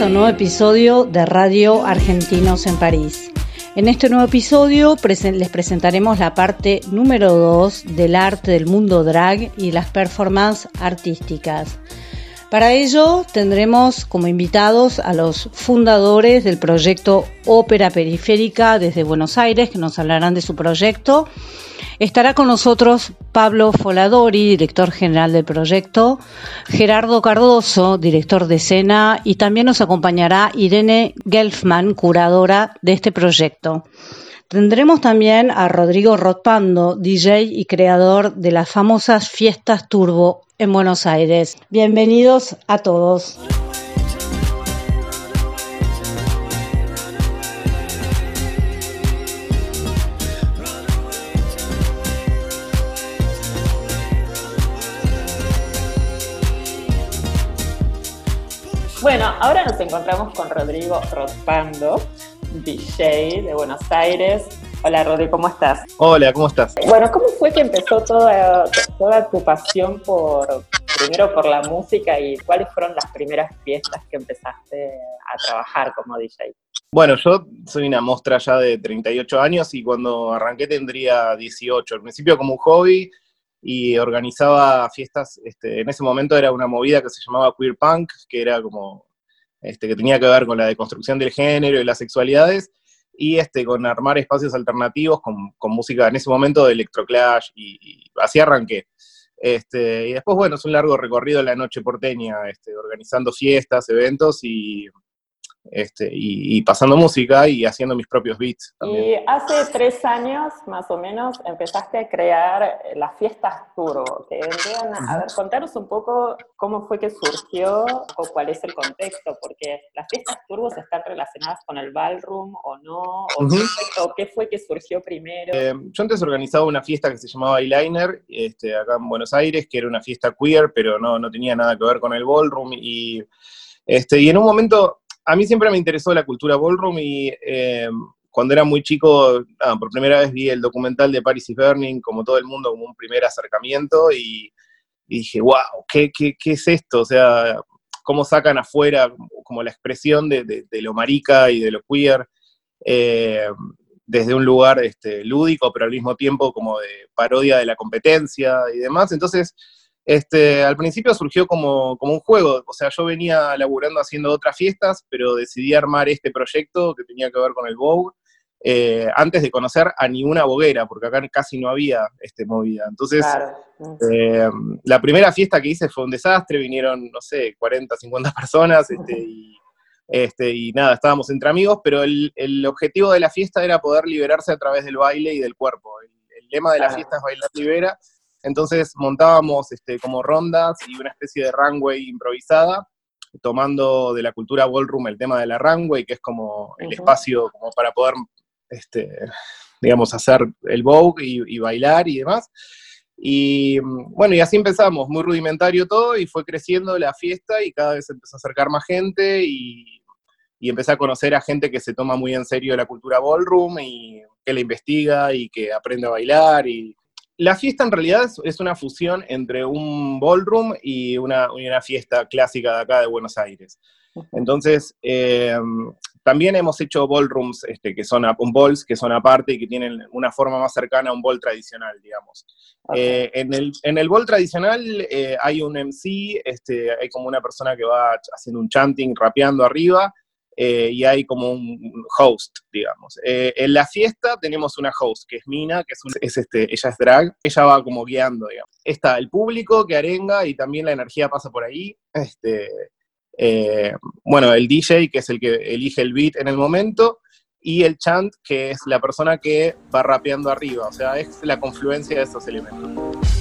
A nuevo episodio de Radio Argentinos en París. En este nuevo episodio les presentaremos la parte número 2 del arte del mundo drag y las performances artísticas. Para ello tendremos como invitados a los fundadores del proyecto Ópera Periférica desde Buenos Aires, que nos hablarán de su proyecto. Estará con nosotros Pablo Foladori, director general del proyecto, Gerardo Cardoso, director de escena, y también nos acompañará Irene Gelfman, curadora de este proyecto. Tendremos también a Rodrigo Rotpando, DJ y creador de las famosas fiestas Turbo en Buenos Aires. Bienvenidos a todos. Bueno, ahora nos encontramos con Rodrigo Rotpando, DJ de Buenos Aires. Hola Rodrigo, ¿cómo estás? Hola, ¿cómo estás? Bueno, ¿cómo fue que empezó toda, toda tu pasión por, primero por la música y cuáles fueron las primeras fiestas que empezaste a trabajar como DJ? Bueno, yo soy una mostra ya de 38 años y cuando arranqué tendría 18. Al principio como un hobby y organizaba fiestas, este, en ese momento era una movida que se llamaba queer punk, que era como, este, que tenía que ver con la deconstrucción del género y las sexualidades, y este, con armar espacios alternativos con, música en ese momento de electroclash, y, y así arranqué. Este, y después, bueno, es un largo recorrido en la noche porteña, este, organizando fiestas, eventos y, este, y, y pasando música y haciendo mis propios beats también. Y hace tres años, más o menos, empezaste a crear las fiestas Turbo, que a, ver, contanos un poco cómo fue que surgió o cuál es el contexto, porque las fiestas Turbos están relacionadas con el ballroom o no, o, fue, o qué fue que surgió primero. Eh, yo antes organizaba una fiesta que se llamaba Eyeliner, este, acá en Buenos Aires, que era una fiesta queer, pero no, no tenía nada que ver con el ballroom. Y, este, y en un momento, a mí siempre me interesó la cultura ballroom y eh, cuando era muy chico, nada, por primera vez vi el documental de Paris is Burning, como todo el mundo, como un primer acercamiento y, dije, wow, ¿qué, qué, qué es esto? O sea, cómo sacan afuera como la expresión de, de- de lo marica y de lo queer. eh, desde un lugar este, lúdico, pero al mismo tiempo como de parodia de la competencia y demás. Entonces, este, al principio surgió como, como un juego, o sea, yo venía laburando haciendo otras fiestas, pero decidí armar este proyecto que tenía que ver con el Vogue, eh, antes de conocer a ninguna boguera, porque acá casi no había este, movida. Entonces, Claro. eh, la primera fiesta que hice fue un desastre, vinieron, no sé, 40, 50 personas, este, y, este, y nada, estábamos entre amigos, pero el, el objetivo de la fiesta era poder liberarse a través del baile y del cuerpo. El, el lema de la Claro. fiesta es bailar libera, entonces montábamos este, como rondas y una especie de runway improvisada, tomando de la cultura ballroom el tema de la runway, que es como el espacio como para poder este, digamos, hacer el Vogue y, bailar y demás. Y bueno, y así empezamos, muy rudimentario todo, y fue creciendo la fiesta y cada vez empezó a acercar más gente y, y empecé a conocer a gente que se toma muy en serio la cultura ballroom y que la investiga y que aprende a bailar y la fiesta en realidad es, una fusión entre un ballroom y una, una, fiesta clásica de acá de Buenos Aires. Entonces, eh, también hemos hecho ballrooms este, que son un balls que son aparte y que tienen una forma más cercana a un ball tradicional, digamos. Eh, en, el, en el ball tradicional eh, hay un MC, este, hay como una persona que va haciendo un chanting, rapeando arriba, eh, y hay como un host, digamos. Eh, en la fiesta tenemos una host, que es Mina, que es, este, ella es drag, ella va como guiando, digamos. Está el público que arenga y también la energía pasa por ahí. Este, eh, bueno, el DJ, que es el que elige el beat en el momento, y el chant, que es la persona que va rapeando arriba, o sea, es la confluencia de esos elementos.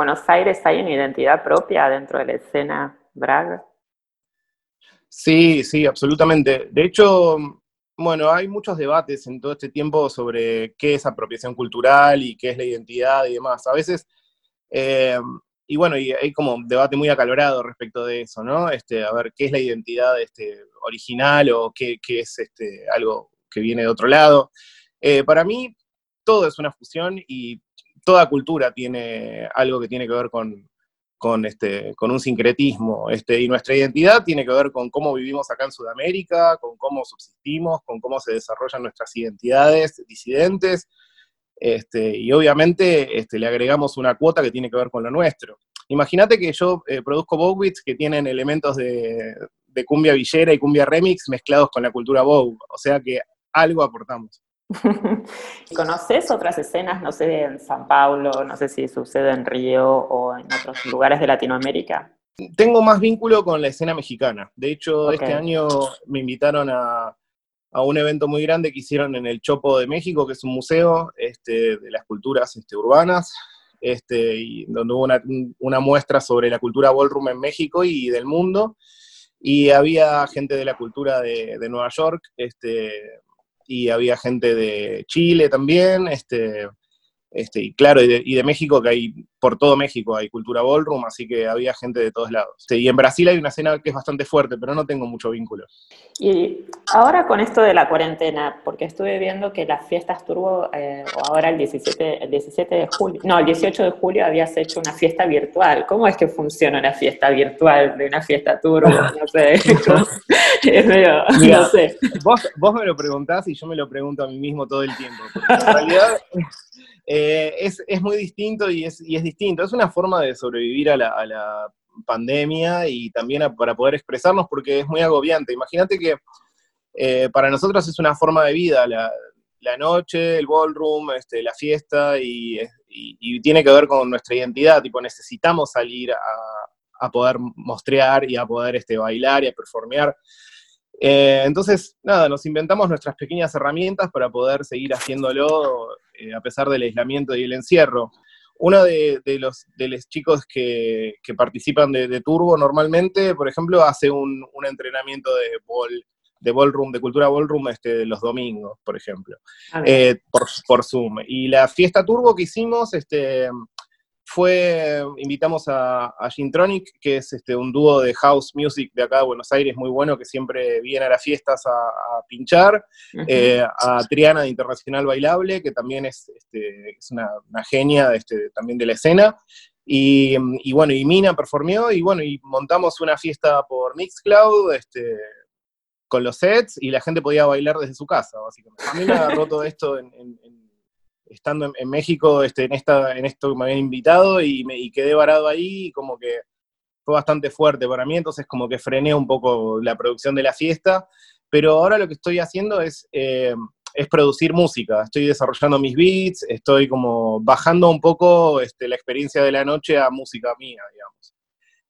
Buenos Aires hay una identidad propia dentro de la escena drag? Sí, sí, absolutamente. De hecho, bueno, hay muchos debates en todo este tiempo sobre qué es apropiación cultural y qué es la identidad y demás. A veces, eh, y bueno, hay como un debate muy acalorado respecto de eso, ¿no? Este, a ver, qué es la identidad este, original o qué, es este, algo que viene de otro lado. Eh, para mí, todo es una fusión y toda cultura tiene algo que tiene que ver con, con, este, con un sincretismo. Este, y nuestra identidad tiene que ver con cómo vivimos acá en Sudamérica, con cómo subsistimos, con cómo se desarrollan nuestras identidades disidentes. Este, y obviamente este, le agregamos una cuota que tiene que ver con lo nuestro. Imagínate que yo eh, produzco Bowbits que tienen elementos de, de cumbia villera y cumbia remix mezclados con la cultura Bow, o sea que algo aportamos. ¿Conoces otras escenas, no sé, en San Paulo, no sé si sucede en Río o en otros lugares de Latinoamérica? Tengo más vínculo con la escena mexicana. De hecho, este año me invitaron a, a un evento muy grande que hicieron en el Chopo de México, que es un museo este, de las culturas este, urbanas, este, y donde hubo una, muestra sobre la cultura ballroom en México y del mundo, y había gente de la cultura de, de Nueva York, este, y había gente de Chile también, este, este, y claro, y de, México, que hay, por todo México hay cultura ballroom, así que había gente de todos lados. Este, y en Brasil hay una escena que es bastante fuerte, pero no tengo mucho vínculo. Y ahora con esto de la cuarentena, porque estuve viendo que las fiestas turbo, eh, o ahora el 17, el 17 de julio, no, el 18 de julio habías hecho una fiesta virtual. ¿Cómo es que funciona una fiesta virtual de una fiesta turbo? No sé. es medio, no sé. Vos, vos me lo preguntás y yo me lo pregunto a mí mismo todo el tiempo. Porque en realidad eh, es, es, muy distinto y es, y es, distinto. Es una forma de sobrevivir a la, a pandemia y también para poder expresarnos porque es muy agobiante. Imagínate que eh, para nosotros es una forma de vida, la, noche, el ballroom, este, la fiesta y, y, tiene que ver con nuestra identidad, tipo necesitamos salir a, a poder mostrear y a poder este, bailar y a performear. Eh, entonces, nada, nos inventamos nuestras pequeñas herramientas para poder seguir haciéndolo eh, a pesar del aislamiento y el encierro. Uno de, los, de los chicos que, participan de, Turbo normalmente, por ejemplo, hace un, entrenamiento de ball, de ballroom, de cultura ballroom este, los domingos, por ejemplo, eh, por, por, Zoom. Y la fiesta Turbo que hicimos, este, fue, invitamos a, a Gintronic, que es este, un dúo de house music de acá de Buenos Aires muy bueno, que siempre viene a las fiestas a, pinchar, eh, a Triana de Internacional Bailable, que también es, este, es una, genia este, también de la escena, y, bueno, y Mina performió, y bueno, y montamos una fiesta por Mixcloud, este, con los sets, y la gente podía bailar desde su casa, básicamente. A mí me agarró todo esto en estando en, México, este, en, esta, en esto me habían invitado y, me, quedé varado ahí y como que fue bastante fuerte para mí, entonces como que frené un poco la producción de la fiesta, pero ahora lo que estoy haciendo es, eh, es producir música, estoy desarrollando mis beats, estoy como bajando un poco este, la experiencia de la noche a música mía, digamos.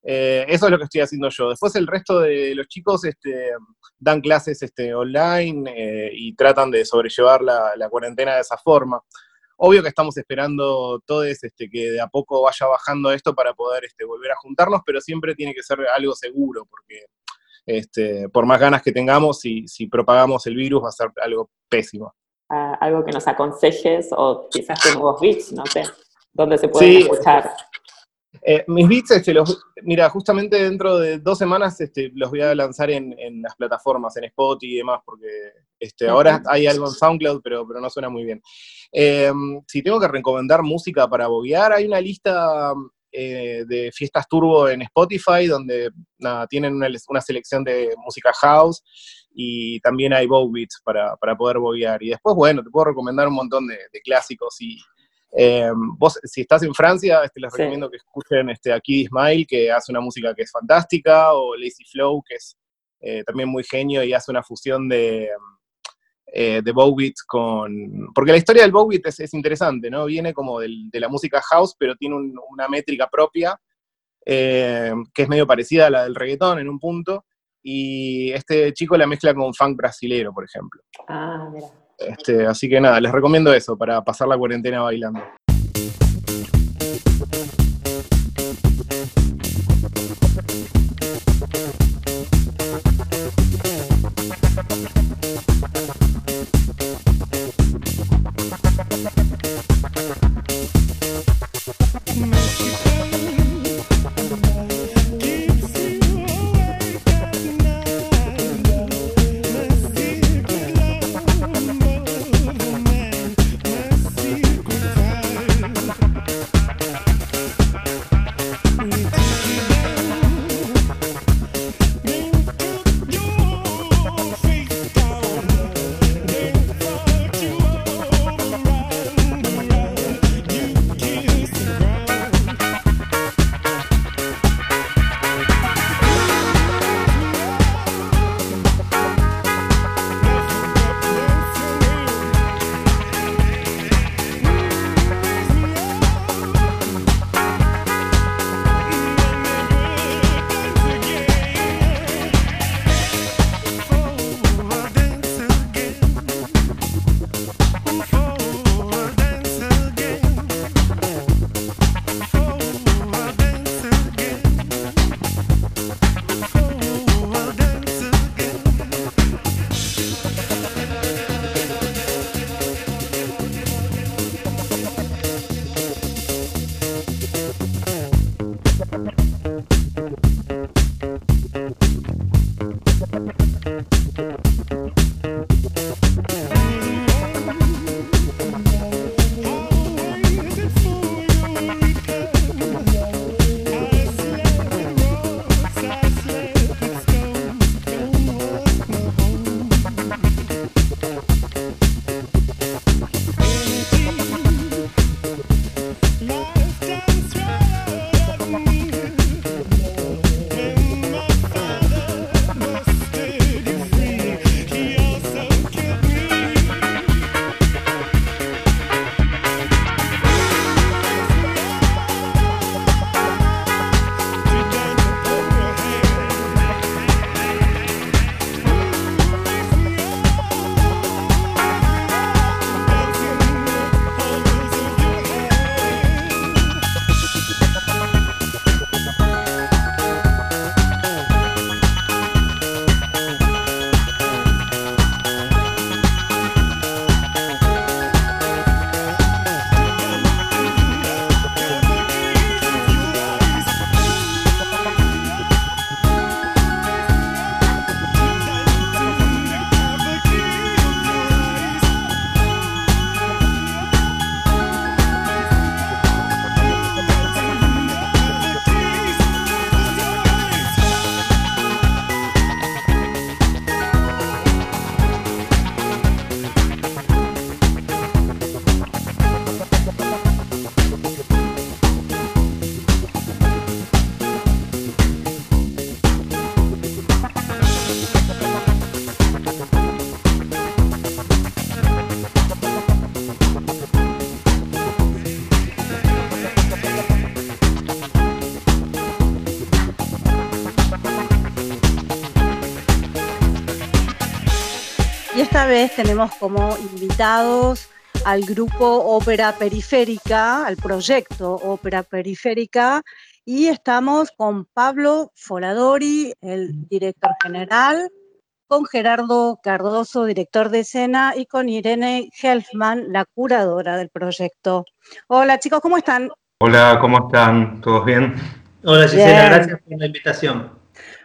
Eh, eso es lo que estoy haciendo yo. Después el resto de los chicos este, dan clases este, online eh, y tratan de sobrellevar la, la, cuarentena de esa forma. Obvio que estamos esperando todos este, que de a poco vaya bajando esto para poder este, volver a juntarnos, pero siempre tiene que ser algo seguro, porque este, por más ganas que tengamos, si, si propagamos el virus va a ser algo pésimo. Ah, algo que nos aconsejes o quizás nuevos bits, no sé, dónde se pueden escuchar. Eh, mis beats, este, los, mira, justamente dentro de dos semanas este, los voy a lanzar en, las plataformas, en Spotify y demás, porque este, ahora hay algo en SoundCloud, pero, pero no suena muy bien. Eh, si tengo que recomendar música para boguear, hay una lista eh, de fiestas turbo en Spotify, donde tienen una, selección de música house y también hay bow beats para, para poder boguear. Y después, bueno, te puedo recomendar un montón de, de clásicos y eh, vos, si estás en Francia, este, les recomiendo que escuchen este, a Kid Ismail, que hace una música que es fantástica, o Lazy Flow, que es eh, también muy genio y hace una fusión de, eh, de Bowbeat con... Porque la historia del Bowbeat es, es interesante, ¿no? Viene como del, de la música house, pero tiene una métrica propia, que es medio parecida a la del reggaetón en un punto, y este chico la mezcla con funk brasilero, por ejemplo. Ah, mira. Este, así que nada, les recomiendo eso para pasar la cuarentena bailando. Vez tenemos como invitados al grupo Ópera Periférica, al proyecto Ópera Periférica, y estamos con Pablo Foladori, el director general, con Gerardo Cardoso, director de escena, y con Irene Helfman, la curadora del proyecto. Hola chicos, ¿cómo están? Hola, ¿cómo están? ¿Todos bien? Hola Gisela, gracias por la invitación.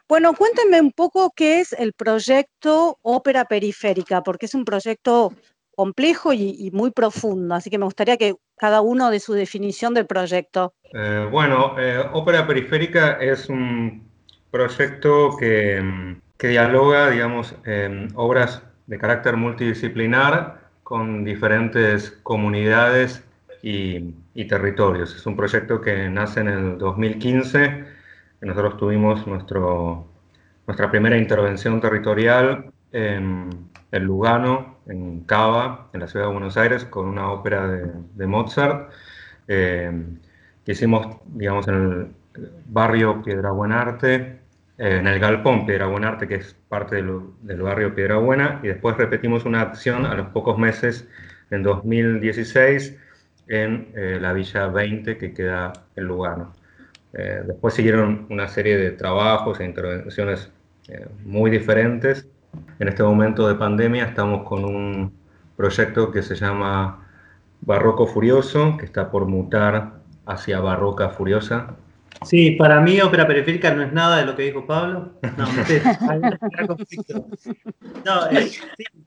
Bueno, cuéntenme un poco qué es el proyecto Ópera Periférica, porque es un proyecto complejo y, muy profundo, así que me gustaría que cada uno de su definición del proyecto. Eh, bueno, eh, Ópera Periférica es un proyecto que, mm, que dialoga, digamos, obras de carácter multidisciplinar con diferentes comunidades y, territorios. Es un proyecto que nace en el 2015, nosotros tuvimos nuestra primera intervención territorial en, Lugano, en Cava, en la ciudad de Buenos Aires, con una ópera de, Mozart, que hicimos, digamos, en el barrio Piedra Buenarte, eh, en el Galpón Piedra Buenarte, que es parte del, del, barrio Piedra Buena, y después repetimos una acción a los pocos meses, en 2016, en eh, la Villa 20, que queda en Lugano. Eh, después siguieron una serie de trabajos e intervenciones muy diferentes. En este momento de pandemia estamos con un proyecto que se llama Barroco Furioso, que está por mutar hacia Barroca Furiosa, Sí, para mí ópera periférica no es nada de lo que dijo Pablo. No, no eh,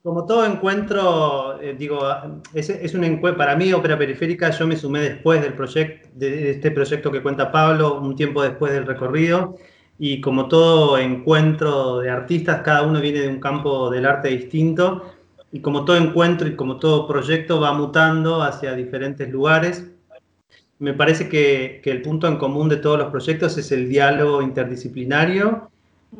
como todo encuentro, eh, digo, es, es un encuentro, para mí ópera periférica yo me sumé después del proyecto, de este proyecto que cuenta Pablo, un tiempo después del recorrido, y como todo encuentro de artistas, cada uno viene de un campo del arte distinto, y como todo encuentro y como todo proyecto va mutando hacia diferentes lugares me parece que, el punto en común de todos los proyectos es el diálogo interdisciplinario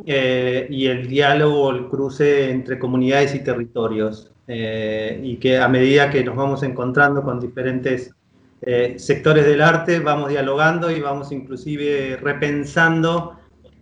eh, y el diálogo, el cruce entre comunidades y territorios. Eh, y que a medida que nos vamos encontrando con diferentes eh, sectores del arte, vamos dialogando y vamos inclusive repensando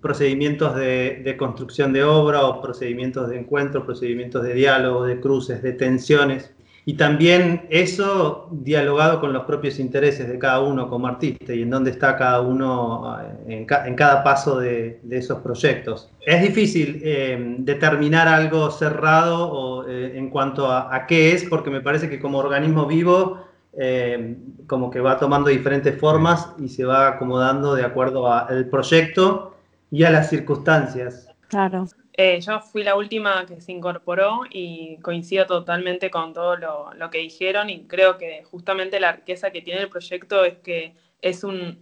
procedimientos de, de, construcción de obra o procedimientos de encuentro, procedimientos de diálogo, de cruces, de tensiones y también eso dialogado con los propios intereses de cada uno como artista y en dónde está cada uno eh, en, cada paso de, esos proyectos. Es difícil eh, determinar algo cerrado o, eh, en cuanto a, qué es, porque me parece que como organismo vivo, como que va tomando diferentes formas y se va acomodando de acuerdo al proyecto y a las circunstancias. Claro. Eh, yo fui la última que se incorporó y coincido totalmente con todo lo, que dijeron y creo que justamente la riqueza que tiene el proyecto es que es un,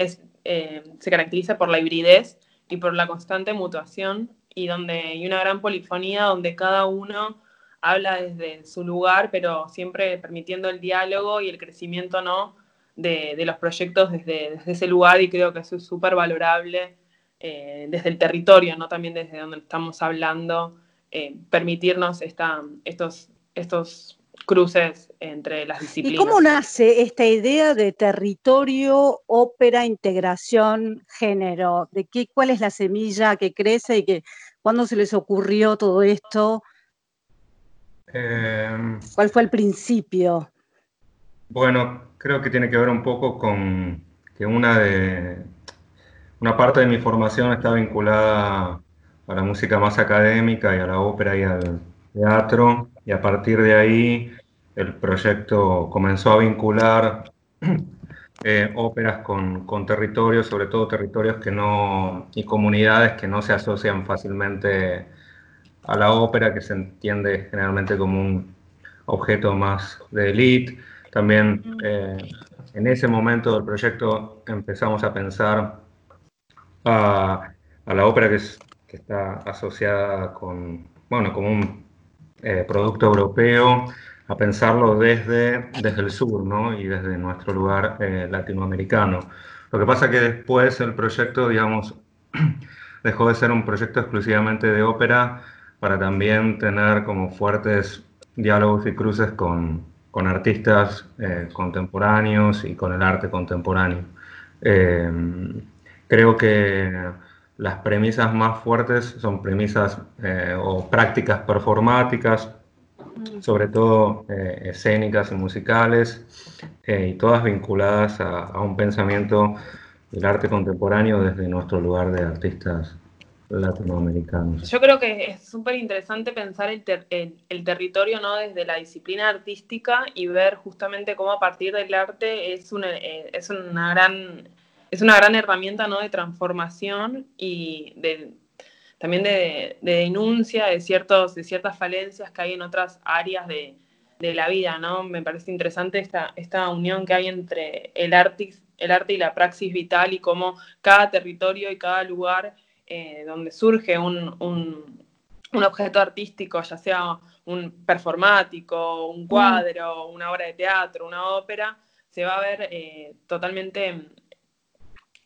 eh, se caracteriza por la hibridez y por la constante mutuación y donde hay una gran polifonía donde cada uno habla desde su lugar, pero siempre permitiendo el diálogo y el crecimiento ¿no? de, los proyectos desde, desde, ese lugar y creo que eso es súper valorable eh, desde el territorio, no también desde donde estamos hablando, eh, permitirnos estos, estos cruces entre las disciplinas. ¿Y cómo nace esta idea de territorio, ópera, integración, género? ¿De qué, ¿Cuál es la semilla que crece y que cuándo se les ocurrió todo esto? Em, ¿Cuál fue el principio? Bueno, creo que tiene que ver un poco con que una de, una parte de mi formación está vinculada a la música más académica y a la ópera y al teatro, y a partir de ahí el proyecto comenzó a vincular eh, óperas con, con, territorios, sobre todo territorios que no, y comunidades que no se asocian fácilmente a la ópera, que se entiende generalmente como un objeto más de élite. También eh, en ese momento del proyecto empezamos a pensar a, la ópera que, está asociada con, bueno, como un eh, producto europeo, a pensarlo desde, desde el sur ¿no? y desde nuestro lugar eh, latinoamericano. Lo que pasa que después el proyecto, digamos, dejó de ser un proyecto exclusivamente de ópera para también tener como fuertes diálogos y cruces con, con artistas eh, contemporáneos y con el arte contemporáneo. Creo que las premisas más fuertes son premisas eh, o prácticas performáticas sobre todo eh, escénicas y musicales, eh, y todas vinculadas a, un pensamiento del arte contemporáneo desde nuestro lugar de artistas latinoamericanos. Yo creo que es súper interesante pensar el, el, territorio ¿no? desde la disciplina artística y ver justamente cómo a partir del arte es una, eh, es una, gran, es una gran herramienta ¿no? de transformación y de, también de, denuncia de, ciertos, de ciertas falencias que hay en otras áreas de, la vida, ¿no? Me parece interesante esta, esta unión que hay entre el arte, el arte y la praxis vital y cómo cada territorio y cada lugar eh, donde surge un, objeto artístico, ya sea un performático, un cuadro, una obra de teatro, una ópera, se va a ver eh, totalmente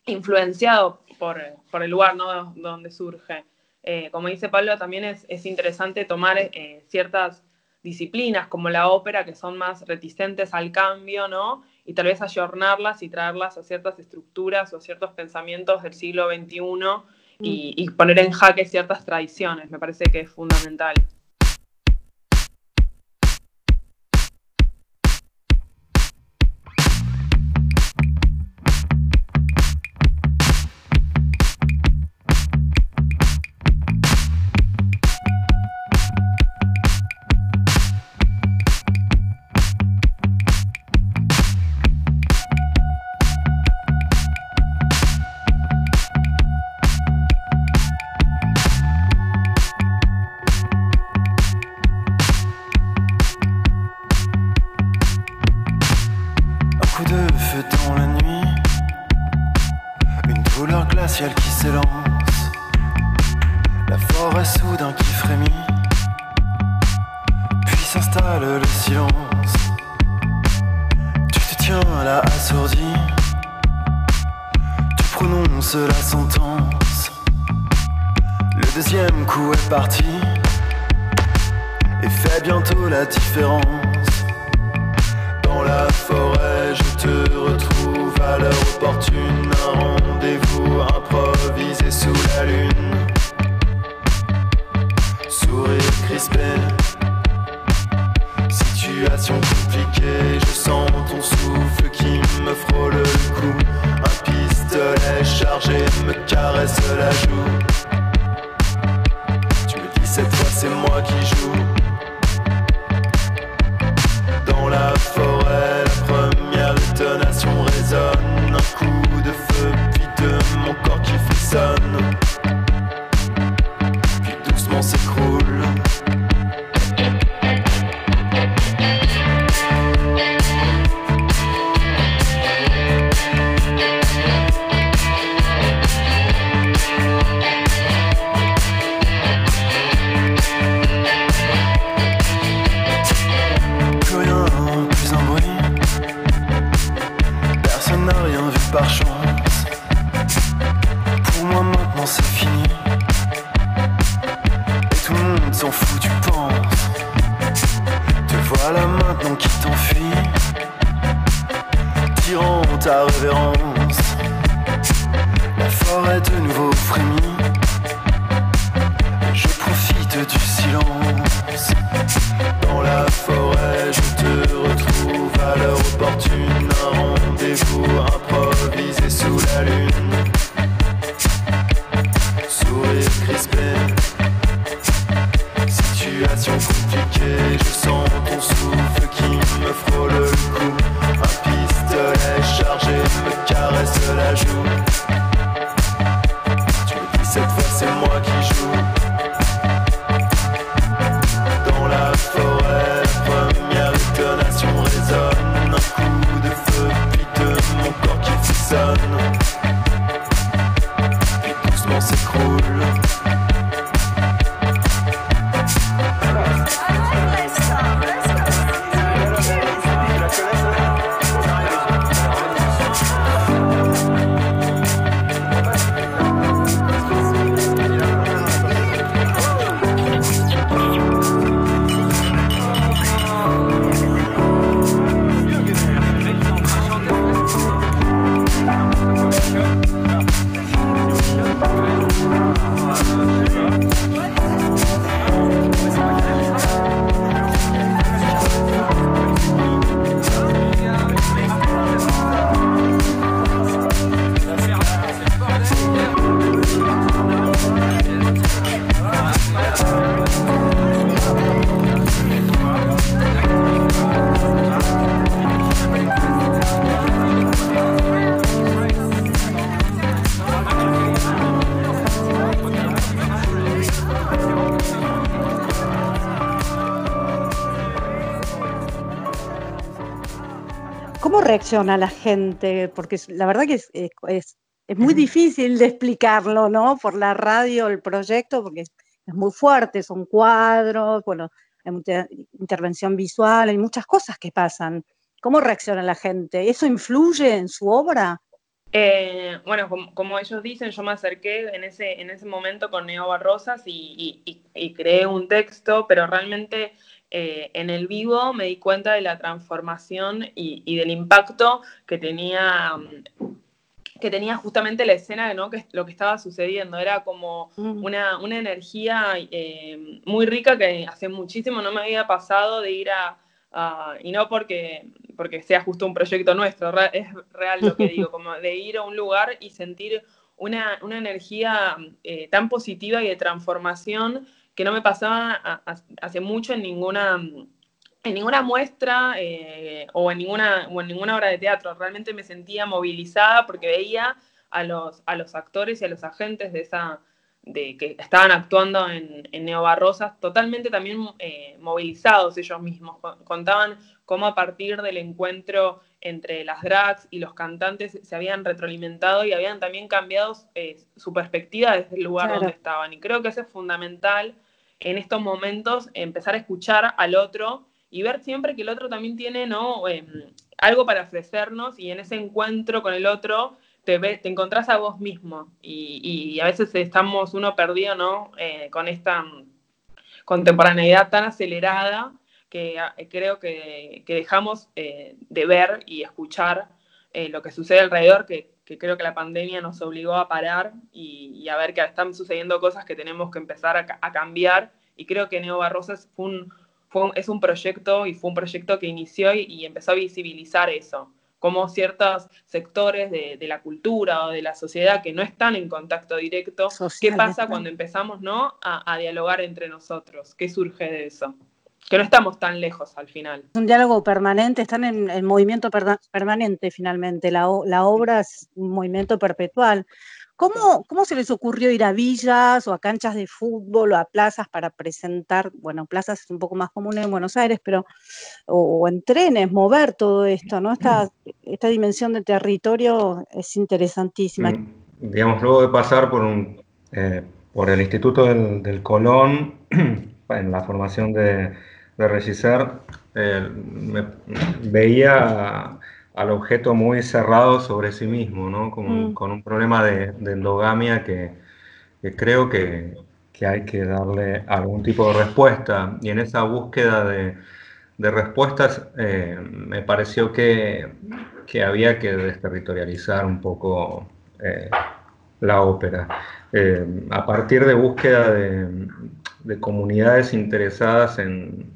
influenciado por, por el lugar ¿no? donde surge. Eh, como dice Pablo, también es, interesante tomar eh, ciertas disciplinas como la ópera que son más reticentes al cambio, ¿no? Y tal vez ayornarlas y traerlas a ciertas estructuras o a ciertos pensamientos del siglo XXI y, y poner en jaque ciertas tradiciones. Me parece que es fundamental. Situation compliquée, je sens ton souffle qui me frôle le cou. Un pistolet chargé me caresse la joue. Tu me dis cette fois c'est moi qui joue. Dans la forêt, la première détonation résonne. Un coup de feu, puis de mon corps qui frissonne. Reacciona la gente? Porque la verdad que es, es, muy difícil de explicarlo, ¿no? Por la radio, el proyecto, porque es, muy fuerte, son cuadros, bueno, hay mucha intervención visual, hay muchas cosas que pasan. ¿Cómo reacciona la gente? ¿Eso influye en su obra? Eh, bueno, como, ellos dicen, yo me acerqué en ese, en ese momento con Neo Barrosas y, y, creé un texto, pero realmente eh, en el vivo me di cuenta de la transformación y, del impacto que tenía, que tenía justamente la escena, ¿no? que lo que estaba sucediendo. Era como mm. una, una energía eh, muy rica que hace muchísimo no me había pasado de ir a y no porque, porque sea justo un proyecto nuestro, es real lo que digo, como de ir a un lugar y sentir una, energía eh, tan positiva y de transformación que no me pasaba hace mucho en ninguna, en ninguna muestra eh, o, en ninguna, o en ninguna obra de teatro. Realmente me sentía movilizada porque veía a los, a los actores y a los agentes de esa, de que estaban actuando en, en Neobarrosas, totalmente también eh, movilizados ellos mismos. Contaban cómo a partir del encuentro entre las drags y los cantantes se habían retroalimentado y habían también cambiado eh, su perspectiva desde el lugar donde estaban. Y creo que eso es fundamental en estos momentos, empezar a escuchar al otro y ver siempre que el otro también tiene ¿no? Em, algo para ofrecernos y en ese encuentro con el otro te, encontrás a vos mismo y, a veces estamos uno perdido, ¿no? Eh, con esta contemporaneidad tan acelerada que ah, creo que, dejamos eh, de ver y escuchar eh, lo que sucede alrededor, que, creo que la pandemia nos obligó a parar y, a ver que están sucediendo cosas que tenemos que empezar a, cambiar. Y creo que Neo Barrosas fue un, es un proyecto y fue un proyecto que inició y empezó a visibilizar eso como ciertos sectores de, la cultura o de la sociedad que no están en contacto directo, ¿qué pasa cuando empezamos ¿no? A, dialogar entre nosotros? ¿Qué surge de eso? Que no estamos tan lejos al final. Un diálogo permanente, están en, movimiento permanente finalmente, la, la obra es un movimiento perpetual. ¿Cómo, ¿Cómo, se les ocurrió ir a villas o a canchas de fútbol o a plazas para presentar, bueno, plazas es un poco más común en Buenos Aires, pero, o, en trenes, mover todo esto, ¿no? Esta, esta dimensión de territorio es interesantísima. Mm, digamos, luego de pasar por, un, eh, por el Instituto del, Colón, en la formación de, de eh, me, veía al objeto muy cerrado sobre sí mismo, ¿no? Con, mm. un problema de, endogamia que, creo que, hay que darle algún tipo de respuesta. Y en esa búsqueda de, respuestas eh, me pareció que, había que desterritorializar un poco eh, la ópera. Eh, a partir de búsqueda de, comunidades interesadas en,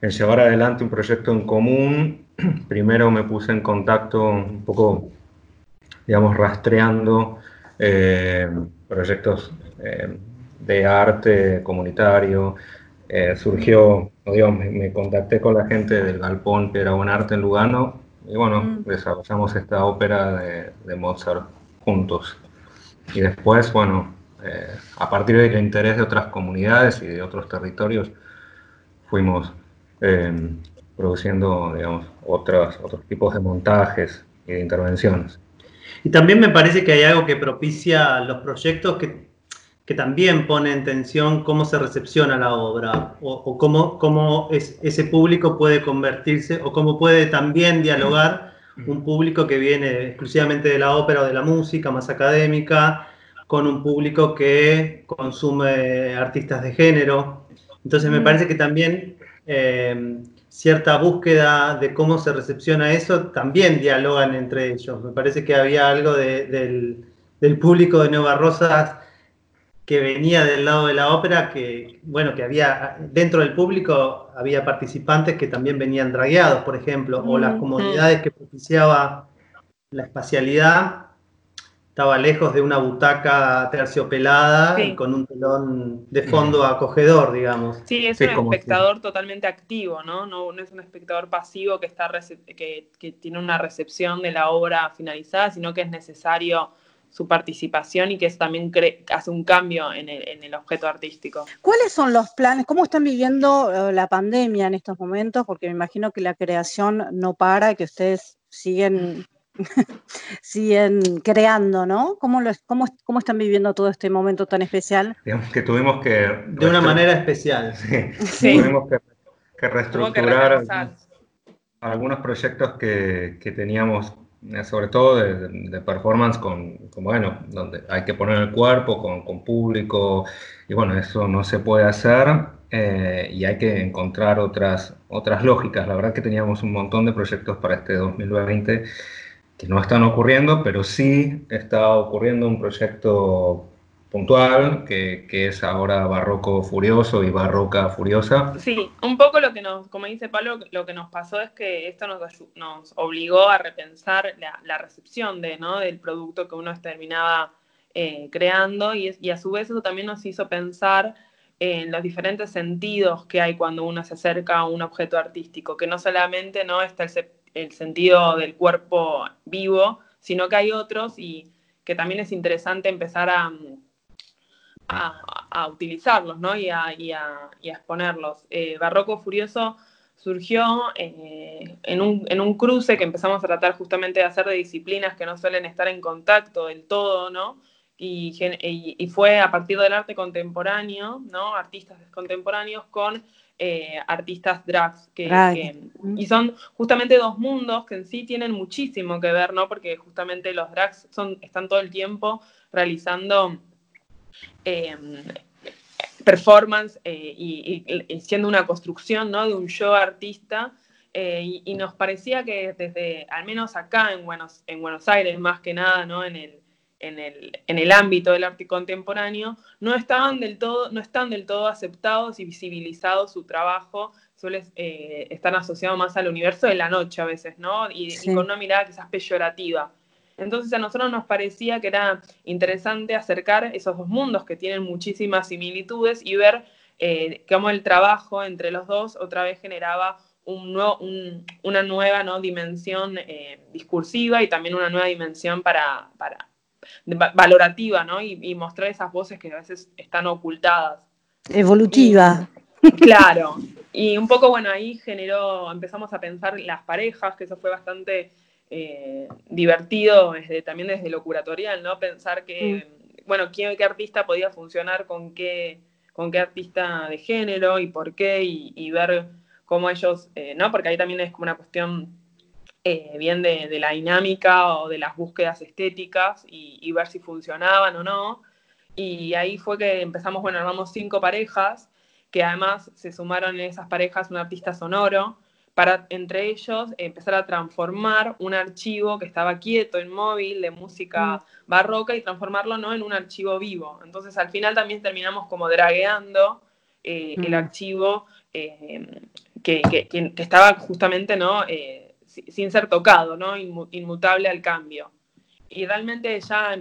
en llevar adelante un proyecto en común, primero me puse en contacto un poco, digamos, rastreando eh, proyectos eh, de arte comunitario. Eh, surgió, digamos, me, contacté con la gente del Galpón que era un Arte en Lugano y bueno, mm. desarrollamos esta ópera de, Mozart juntos. Y después, bueno, a partir del interés de otras comunidades y de otros territorios, fuimos produciendo, digamos, otros, otros tipos de montajes y de intervenciones. Y también me parece que hay algo que propicia los proyectos que, que también pone en tensión cómo se recepciona la obra o, cómo, cómo es, ese público puede convertirse o cómo puede también dialogar un público que viene exclusivamente de la ópera o de la música más académica con un público que consume artistas de género. Entonces me mm. parece que también eh, cierta búsqueda de cómo se recepciona eso, también dialogan entre ellos. Me parece que había algo del, público de Nueva Rosas que venía del lado de la ópera, que, bueno, que había, dentro del público había participantes que también venían dragueados, por ejemplo, o las comunidades que propiciaba la espacialidad estaba lejos de una butaca terciopelada y con un telón de fondo acogedor, digamos. Sí, es un espectador totalmente activo, ¿no? ¿no? es un espectador pasivo que, está que, tiene una recepción de la obra finalizada, sino que es necesario su participación y que es también hace un cambio en el, en el, objeto artístico. ¿Cuáles son los planes? ¿Cómo están viviendo eh, la pandemia en estos momentos? Porque me imagino que la creación no para, que ustedes siguen, siguen creando, ¿no? ¿Cómo, lo, cómo, ¿Cómo están viviendo todo este momento tan especial? Digamos que tuvimos que... De una manera especial. Sí, tuvimos que, reestructurar algunos proyectos que, que teníamos eh, sobre todo de, performance con, bueno, donde hay que poner el cuerpo con, con público y bueno, eso no se puede hacer eh, y hay que encontrar otras, otras lógicas. La verdad que teníamos un montón de proyectos para este 2020 que no están ocurriendo, pero sí está ocurriendo un proyecto puntual, que, que, es ahora Barroco Furioso y Barroca Furiosa. Sí, un poco lo que nos, como dice Pablo, lo que nos pasó es que esto nos, nos obligó a repensar la, la, recepción de, ¿no? del producto que uno terminaba eh, creando y, y, a su vez eso también nos hizo pensar en los diferentes sentidos que hay cuando uno se acerca a un objeto artístico, que no solamente no está el, el sentido del cuerpo vivo, sino que hay otros y que también es interesante empezar a a, utilizarlos ¿no? y, a, exponerlos. Eh, Barroco Furioso surgió eh, en, un, en, un, cruce que empezamos a tratar justamente de hacer de disciplinas que no suelen estar en contacto del todo, ¿no? Y, y, fue a partir del arte contemporáneo, ¿no? Artistas contemporáneos con eh, artistas drags, que, y son justamente dos mundos que en sí tienen muchísimo que ver, ¿no? Porque justamente los drags son, están todo el tiempo realizando Em, performance eh, y, siendo una construcción ¿no? de un show artista. Eh, y, nos parecía que desde, al menos acá en Buenos, en Buenos Aires, más que nada, ¿no? en, el, en, el, en el ámbito del arte contemporáneo, no, estaban del todo, no están del todo aceptados y visibilizados su trabajo, suele eh, estar asociado más al universo de la noche a veces, ¿no? Y, y con una mirada quizás peyorativa. Entonces a nosotros nos parecía que era interesante acercar esos dos mundos que tienen muchísimas similitudes y ver eh, cómo el trabajo entre los dos otra vez generaba un nuevo, una nueva ¿no? dimensión eh, discursiva y también una nueva dimensión para, para valorativa, ¿no? Y, mostrar esas voces que a veces están ocultadas. Evolutiva. claro. Y un poco, bueno, ahí generó, empezamos a pensar las parejas, que eso fue bastante eh, divertido desde, también desde lo curatorial, ¿no? Pensar que, mm. bueno, ¿qué, qué artista podía funcionar con qué, con qué artista de género y por qué, y, ver cómo ellos, eh, ¿no? Porque ahí también es como una cuestión eh, bien de, de, la dinámica o de las búsquedas estéticas y, y, ver si funcionaban o no. Y ahí fue que empezamos, bueno, armamos cinco parejas, que además se sumaron en esas parejas un artista sonoro, para entre ellos empezar a transformar un archivo que estaba quieto, inmóvil, de música mm. barroca y transformarlo ¿no? en un archivo vivo. Entonces al final también terminamos como dragueando eh, el mm. archivo eh, que, estaba justamente ¿no? Eh, sin ser tocado, ¿no? inmutable al cambio. Y realmente ya,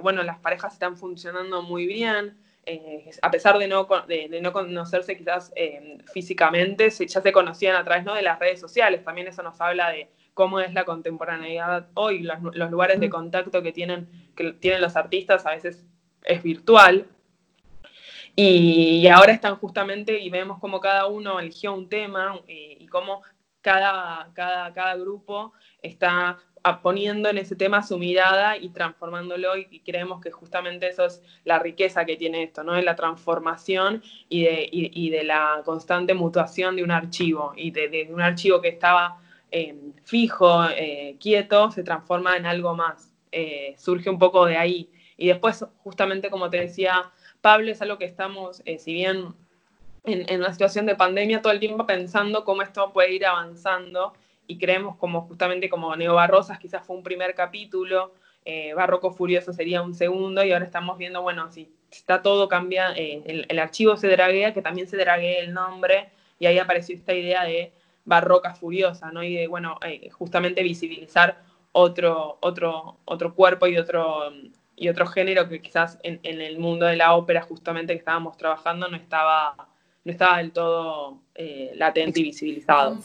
bueno, las parejas están funcionando muy bien. Eh, a pesar de no, de, no conocerse quizás eh, físicamente, ya se conocían a través ¿no? de las redes sociales. También eso nos habla de cómo es la contemporaneidad hoy, los, lugares de contacto que tienen, que tienen los artistas a veces es virtual. Y, ahora están justamente, y vemos cómo cada uno eligió un tema eh, y cómo cada, cada, cada grupo está poniendo en ese tema su mirada y transformándolo y, creemos que justamente eso es la riqueza que tiene esto, ¿no? Es la transformación y de, y, de la constante mutuación de un archivo y de, un archivo que estaba eh, fijo, eh, quieto, se transforma en algo más, eh, surge un poco de ahí. Y después, justamente como te decía Pablo, es algo que estamos, si bien en, una situación de pandemia, todo el tiempo pensando cómo esto puede ir avanzando y creemos como justamente como Neo Barrosas quizás fue un primer capítulo, eh, Barroco Furioso sería un segundo y ahora estamos viendo, bueno, si está todo cambia, eh, el, archivo se draguea, que también se draguea el nombre y ahí apareció esta idea de Barroca Furiosa, ¿no? Y de, bueno, eh, justamente visibilizar otro, otro, otro cuerpo y otro, y otro género que quizás en el mundo de la ópera justamente que estábamos trabajando no estaba, no estaba del todo latente y visibilizado.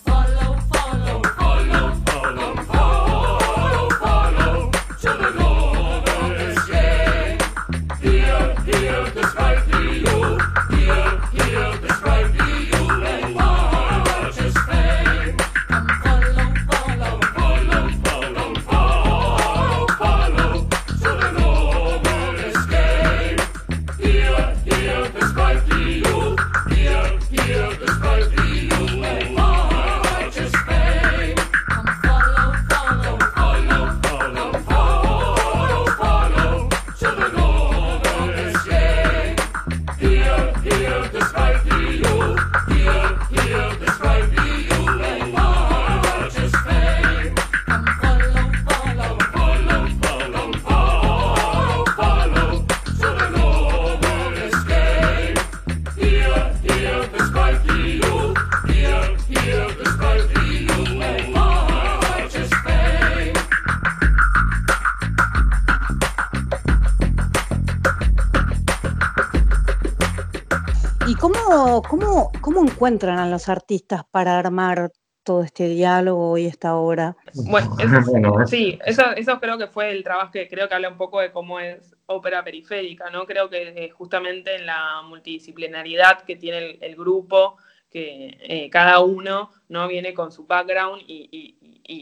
Cómo, cómo, encuentran a los artistas para armar todo este diálogo y esta obra. Bueno, eso, sí, eso, eso creo que fue el trabajo que creo que habla un poco de cómo es ópera periférica, ¿no? Creo que justamente en la multidisciplinaridad que tiene el, grupo, que eh, cada uno no viene con su background y,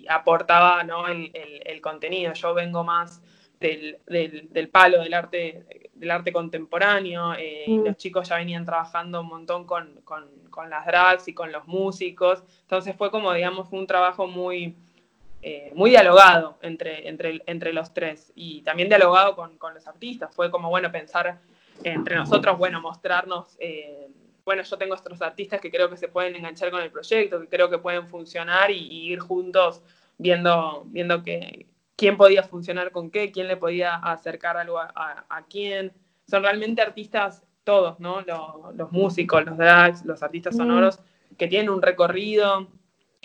aportaba ¿no? el, el, contenido. Yo vengo más del, del, palo del arte, del arte contemporáneo. Eh, mm. Los chicos ya venían trabajando un montón con, con, con, las drags y con los músicos. Entonces fue como, digamos, un trabajo muy, eh, muy dialogado entre, entre, entre los tres y también dialogado con, con, los artistas. Fue como, bueno, pensar entre nosotros, bueno, mostrarnos. Eh, bueno, yo tengo estos artistas que creo que se pueden enganchar con el proyecto, que creo que pueden funcionar y, y ir juntos viendo, viendo que, quién podía funcionar con qué, quién le podía acercar algo a, quién. Son realmente artistas todos, ¿no? Los, músicos, los drags, los artistas mm. sonoros, que tienen un recorrido,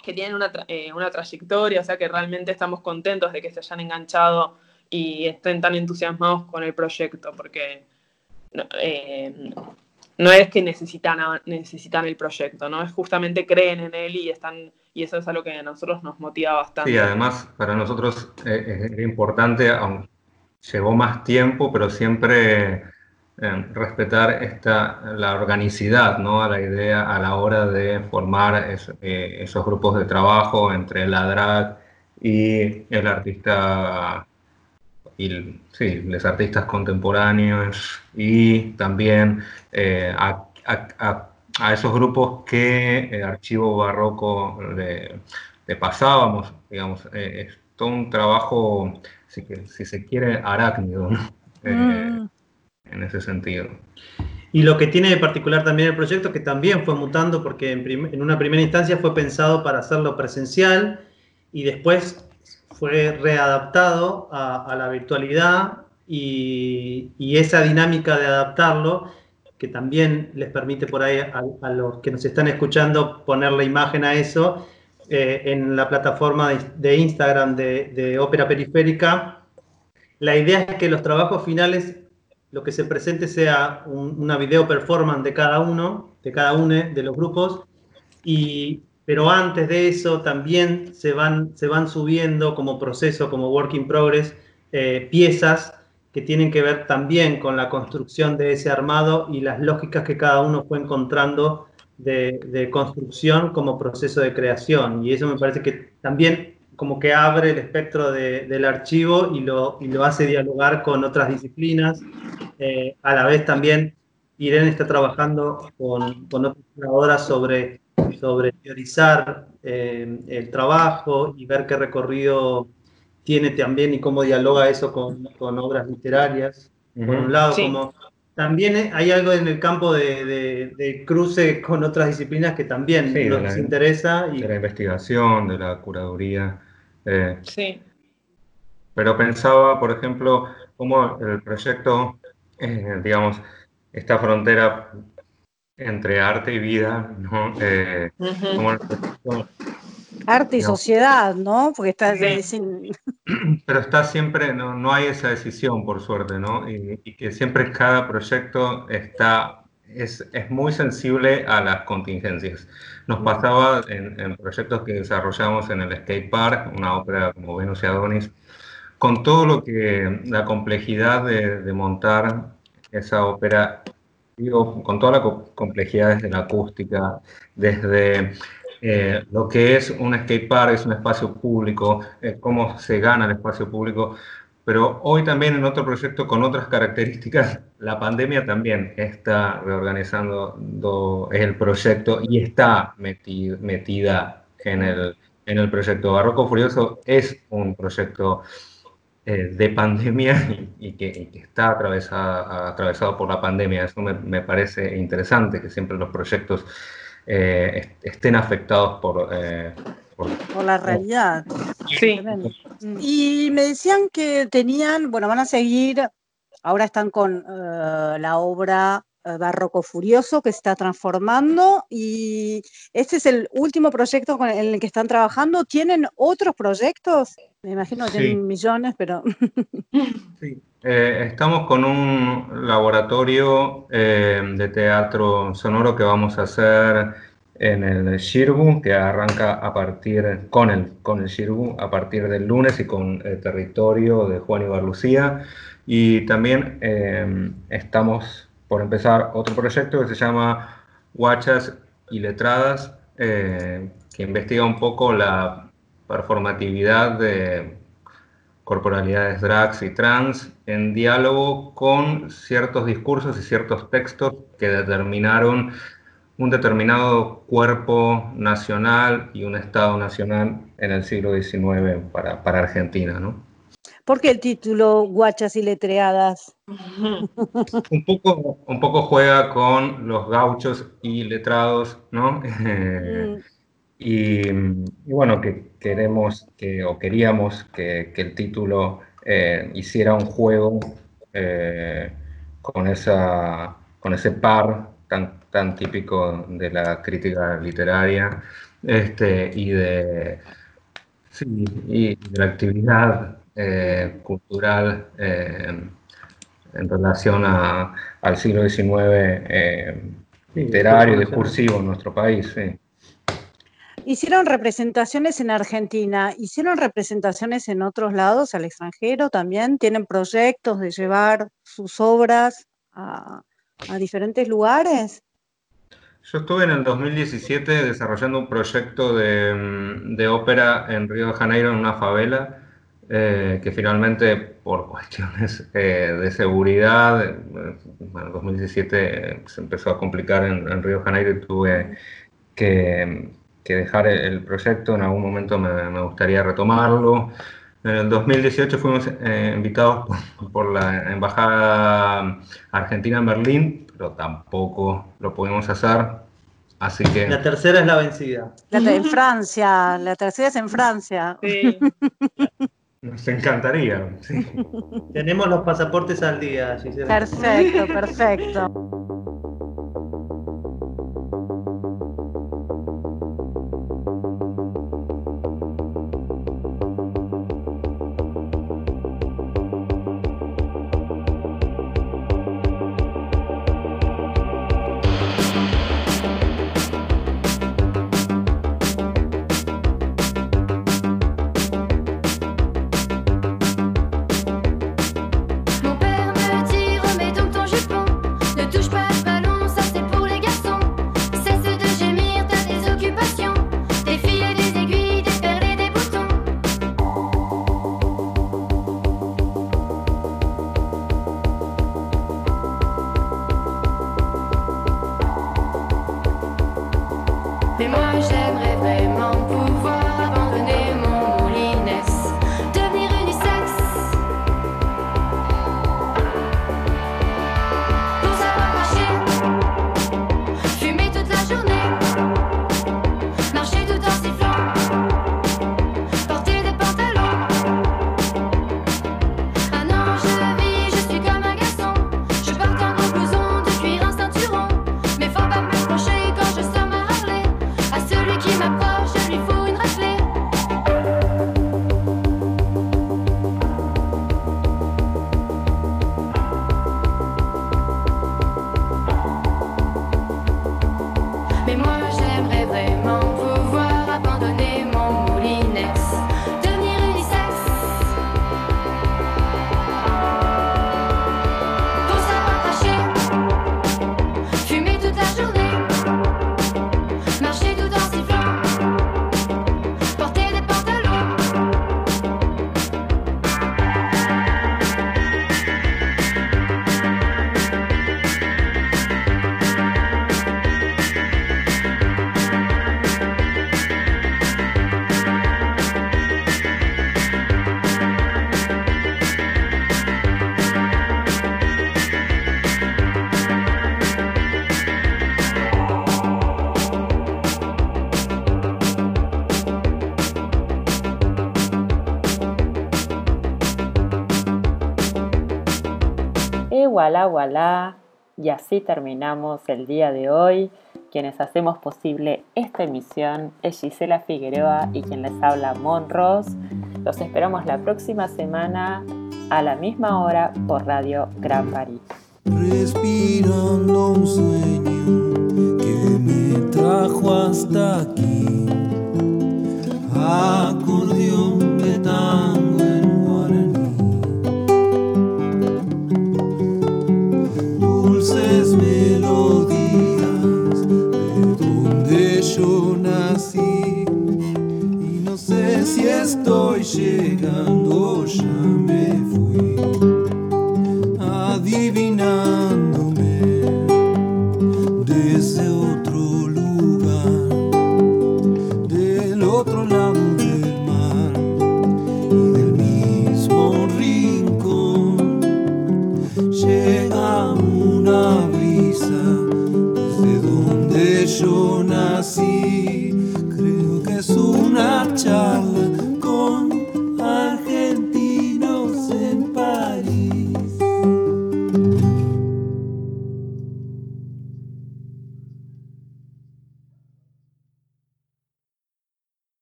que tienen eh, una, trayectoria, o sea que realmente estamos contentos de que se hayan enganchado y estén tan entusiasmados con el proyecto, porque eh, no es que necesitan, necesitan el proyecto, ¿no? Es justamente creen en él y están y eso es algo que a nosotros nos motiva bastante. Sí, además para nosotros es importante, aunque llevó más tiempo, pero siempre eh, respetar esta, la organicidad, ¿no? A la idea a la hora de formar eh, esos grupos de trabajo entre la drag y el artista y sí, los artistas contemporáneos y también a, a, esos grupos que el archivo barroco le, pasábamos, digamos, eh, es todo un trabajo, si, que, si se quiere, arácnido, eh, mm. en ese sentido. Y lo que tiene de particular también el proyecto, que también fue mutando, porque en, una primera instancia fue pensado para hacerlo presencial y después fue readaptado a, la virtualidad y, esa dinámica de adaptarlo, que también les permite por ahí a, los que nos están escuchando poner la imagen a eso, eh, en la plataforma de, Instagram de, Ópera Periférica. La idea es que los trabajos finales, lo que se presente sea una video performance de cada uno, de cada uno de los grupos, y pero antes de eso también se van, se van subiendo como proceso, como work in progress, eh, piezas que tienen que ver también con la construcción de ese armado y las lógicas que cada uno fue encontrando de, construcción como proceso de creación. Y eso me parece que también como que abre el espectro del archivo y lo, y lo hace dialogar con otras disciplinas. Eh, a la vez también Irene está trabajando con, con otras colaboradoras sobre sobre teorizar eh, el trabajo y ver qué recorrido tiene también y cómo dialoga eso con, con obras literarias. Por un lado, como también hay algo en el campo de, de, cruce con otras disciplinas que también nos interesa. Y... De la investigación, de la curaduría. Eh, sí. Pero pensaba, por ejemplo, cómo el proyecto, eh, digamos, esta frontera entre arte y vida, ¿no? Eh, arte y sociedad, ¿no? Porque está... Pero está siempre, no, no, hay esa decisión, por suerte, ¿no? Y, que siempre cada proyecto está, es, es, muy sensible a las contingencias. Nos pasaba en, proyectos que desarrollamos en el Skate Park, una ópera como Venus y Adonis, con todo lo que, la complejidad de, de montar esa ópera con toda la complejidad desde la acústica, desde eh, lo que es un skatepark, es un espacio público, eh, cómo se gana el espacio público, pero hoy también en otro proyecto con otras características, la pandemia también está reorganizando el proyecto y está metida en el, en el proyecto. Barroco Furioso es un proyecto eh, de pandemia y, que, está atravesado por la pandemia. Eso me, parece interesante, que siempre los proyectos eh, estén afectados eh, por, por, la realidad. Sí. Y me decían que tenían, bueno, van a seguir, ahora están con la obra Barroco Furioso que se está transformando y este es el último proyecto en el que están trabajando. ¿Tienen otros proyectos? Me imagino que tienen millones, pero... sí, Eh, estamos con un laboratorio eh, de teatro sonoro que vamos a hacer en el Shirgu, que arranca a partir con el, con el Shirgu a partir del lunes y con el territorio de Juan y Lucía. Y también eh, estamos por empezar otro proyecto que se llama Guachas y Letradas, que investiga un poco la performatividad de corporalidades drags y trans en diálogo con ciertos discursos y ciertos textos que determinaron un determinado cuerpo nacional y un Estado nacional en el siglo XIX para, para Argentina, ¿no? ¿Por qué el título Guachas y Letreadas? un, poco, un poco juega con los gauchos y letrados, ¿no? Mm. y, y, bueno, que queremos que, o queríamos que, el título eh, hiciera un juego eh, con, esa, con ese par tan, tan típico de la crítica literaria este, y, de, y de la actividad eh, cultural en relación al siglo XIX literario, discursivo en nuestro país. Sí. Hicieron representaciones en Argentina, hicieron representaciones en otros lados, al extranjero también. ¿Tienen proyectos de llevar sus obras a, diferentes lugares? Yo estuve en el 2017 desarrollando un proyecto de, ópera en Río de Janeiro, en una favela, eh, que finalmente, por cuestiones eh, de seguridad, eh, en el 2017 se empezó a complicar en, en Río de Janeiro y tuve que que dejar el proyecto, en algún momento me, gustaría retomarlo. En el 2018 fuimos eh, invitados por, la Embajada Argentina en Berlín, pero tampoco lo pudimos hacer. Así que... La tercera es la vencida. en Francia, la tercera es en Francia. Sí. Nos encantaría. Tenemos los pasaportes al día, Perfecto, perfecto. moi j'aimerais voilà, voilà. Y así terminamos el día de hoy. Quienes hacemos posible esta emisión es Gisela Figueroa y quien les habla Monros. Los esperamos la próxima semana a la misma hora por Radio Gran París. Respirando un sueño que me trajo hasta aquí. Acordeón de yo nací y no sé si estoy llegando, ya me fui.